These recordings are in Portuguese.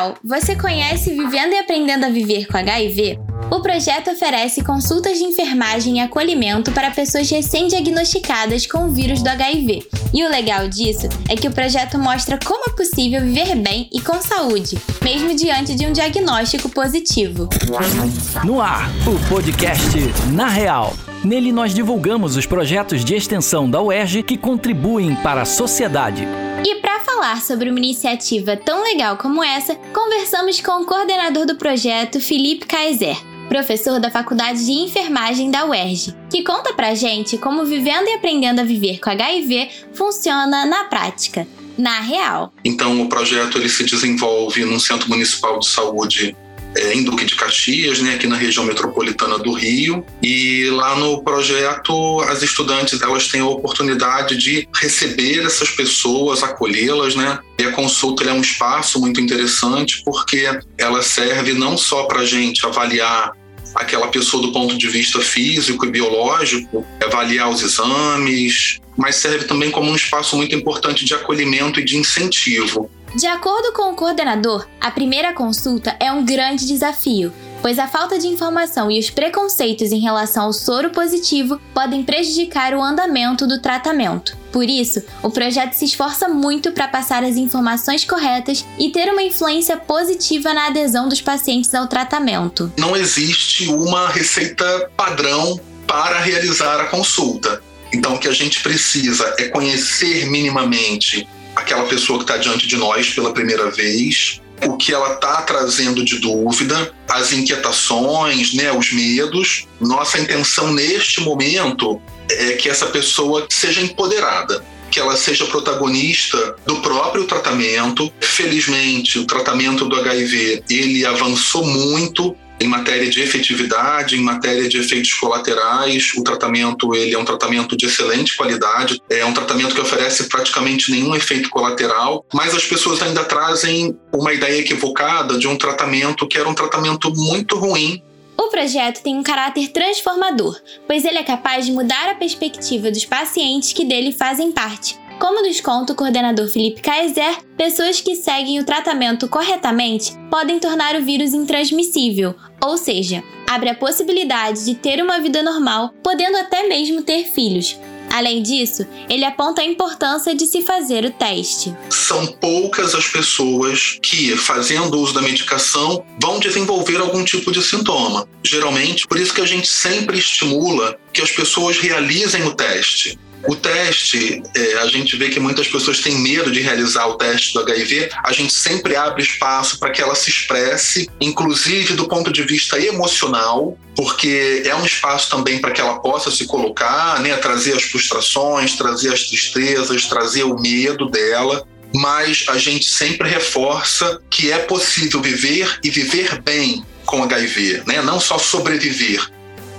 Real, você conhece Vivendo e Aprendendo a Viver com HIV? O projeto oferece consultas de enfermagem e acolhimento para pessoas recém-diagnosticadas com o vírus do HIV. E o legal disso é que o projeto mostra como é possível viver bem e com saúde, mesmo diante de um diagnóstico positivo. No ar, o podcast Na Real. Nele nós divulgamos os projetos de extensão da UERJ que contribuem para a sociedade. Falar sobre uma iniciativa tão legal como essa, conversamos com o coordenador do projeto, Felipe Kaiser professor da Faculdade de Enfermagem da UERJ, que conta pra gente como vivendo e aprendendo a viver com HIV funciona na prática, na real. Então, o projeto ele se desenvolve num centro municipal de saúde é, em Duque de Caxias, né, aqui na região metropolitana do Rio. E lá no projeto, as estudantes elas têm a oportunidade de receber essas pessoas, acolhê-las, né? E a consulta é um espaço muito interessante porque ela serve não só para a gente avaliar aquela pessoa do ponto de vista físico e biológico, avaliar os exames, mas serve também como um espaço muito importante de acolhimento e de incentivo. De acordo com o coordenador, a primeira consulta é um grande desafio, pois a falta de informação e os preconceitos em relação ao soro positivo podem prejudicar o andamento do tratamento. Por isso, o projeto se esforça muito para passar as informações corretas e ter uma influência positiva na adesão dos pacientes ao tratamento. Não existe uma receita padrão para realizar a consulta. Então, o que a gente precisa é conhecer minimamente aquela pessoa que está diante de nós pela primeira vez, o que ela está trazendo de dúvida, as inquietações, né, os medos. Nossa intenção neste momento é que essa pessoa seja empoderada, que ela seja protagonista do próprio tratamento. Felizmente, o tratamento do HIV ele avançou muito em matéria de efetividade, em matéria de efeitos colaterais, o tratamento ele é um tratamento de excelente qualidade, é um tratamento que oferece praticamente nenhum efeito colateral, mas as pessoas ainda trazem uma ideia equivocada de um tratamento que era um tratamento muito ruim. O projeto tem um caráter transformador, pois ele é capaz de mudar a perspectiva dos pacientes que dele fazem parte, como nos conta o coordenador Felipe Kaiser, pessoas que seguem o tratamento corretamente podem tornar o vírus intransmissível, ou seja, abre a possibilidade de ter uma vida normal, podendo até mesmo ter filhos. Além disso, ele aponta a importância de se fazer o teste. São poucas as pessoas que, fazendo uso da medicação, vão desenvolver algum tipo de sintoma. Geralmente, por isso que a gente sempre estimula que as pessoas realizem o teste. O teste, é, a gente vê que muitas pessoas têm medo de realizar o teste do HIV. A gente sempre abre espaço para que ela se expresse, inclusive do ponto de vista emocional, porque é um espaço também para que ela possa se colocar, né, trazer as frustrações, trazer as tristezas, trazer o medo dela mas a gente sempre reforça que é possível viver e viver bem com HIV, né? não só sobreviver,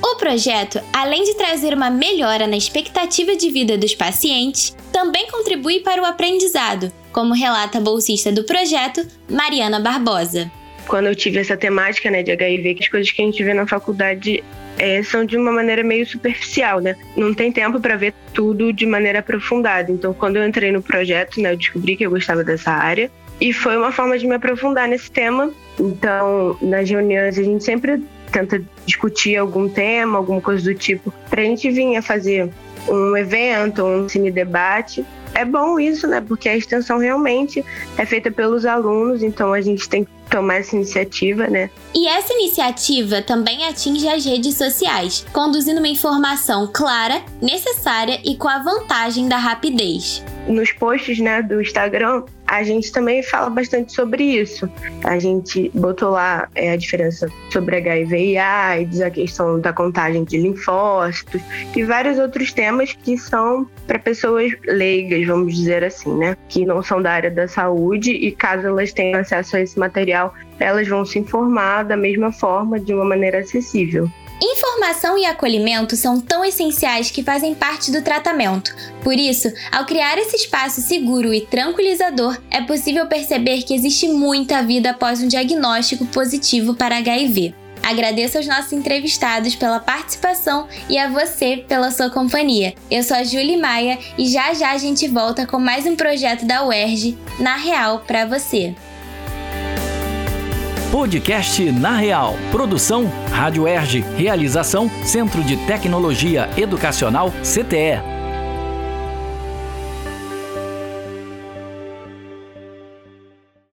o projeto, além de trazer uma melhora na expectativa de vida dos pacientes, também contribui para o aprendizado, como relata a bolsista do projeto, Mariana Barbosa. Quando eu tive essa temática né, de HIV, que as coisas que a gente vê na faculdade é, são de uma maneira meio superficial, né? Não tem tempo para ver tudo de maneira aprofundada. Então, quando eu entrei no projeto, né, eu descobri que eu gostava dessa área e foi uma forma de me aprofundar nesse tema. Então, nas reuniões a gente sempre tenta discutir algum tema, alguma coisa do tipo, para a gente vir a fazer um evento, um cine debate. É bom isso, né? Porque a extensão realmente é feita pelos alunos, então a gente tem que tomar essa iniciativa, né? E essa iniciativa também atinge as redes sociais, conduzindo uma informação clara, necessária e com a vantagem da rapidez. Nos posts né, do Instagram, a gente também fala bastante sobre isso. A gente botou lá é, a diferença sobre HIV e AIDS, a questão da contagem de linfócitos e vários outros temas que são para pessoas leigas, vamos dizer assim, né? Que não são da área da saúde e caso elas tenham acesso a esse material, elas vão se informar da mesma forma, de uma maneira acessível. Informação e acolhimento são tão essenciais que fazem parte do tratamento. Por isso, ao criar esse espaço seguro e tranquilizador, é possível perceber que existe muita vida após um diagnóstico positivo para HIV. Agradeço aos nossos entrevistados pela participação e a você pela sua companhia. Eu sou a Julie Maia e já já a gente volta com mais um projeto da UERJ na Real para você. Podcast Na Real. Produção Rádio Erge. Realização Centro de Tecnologia Educacional CTE.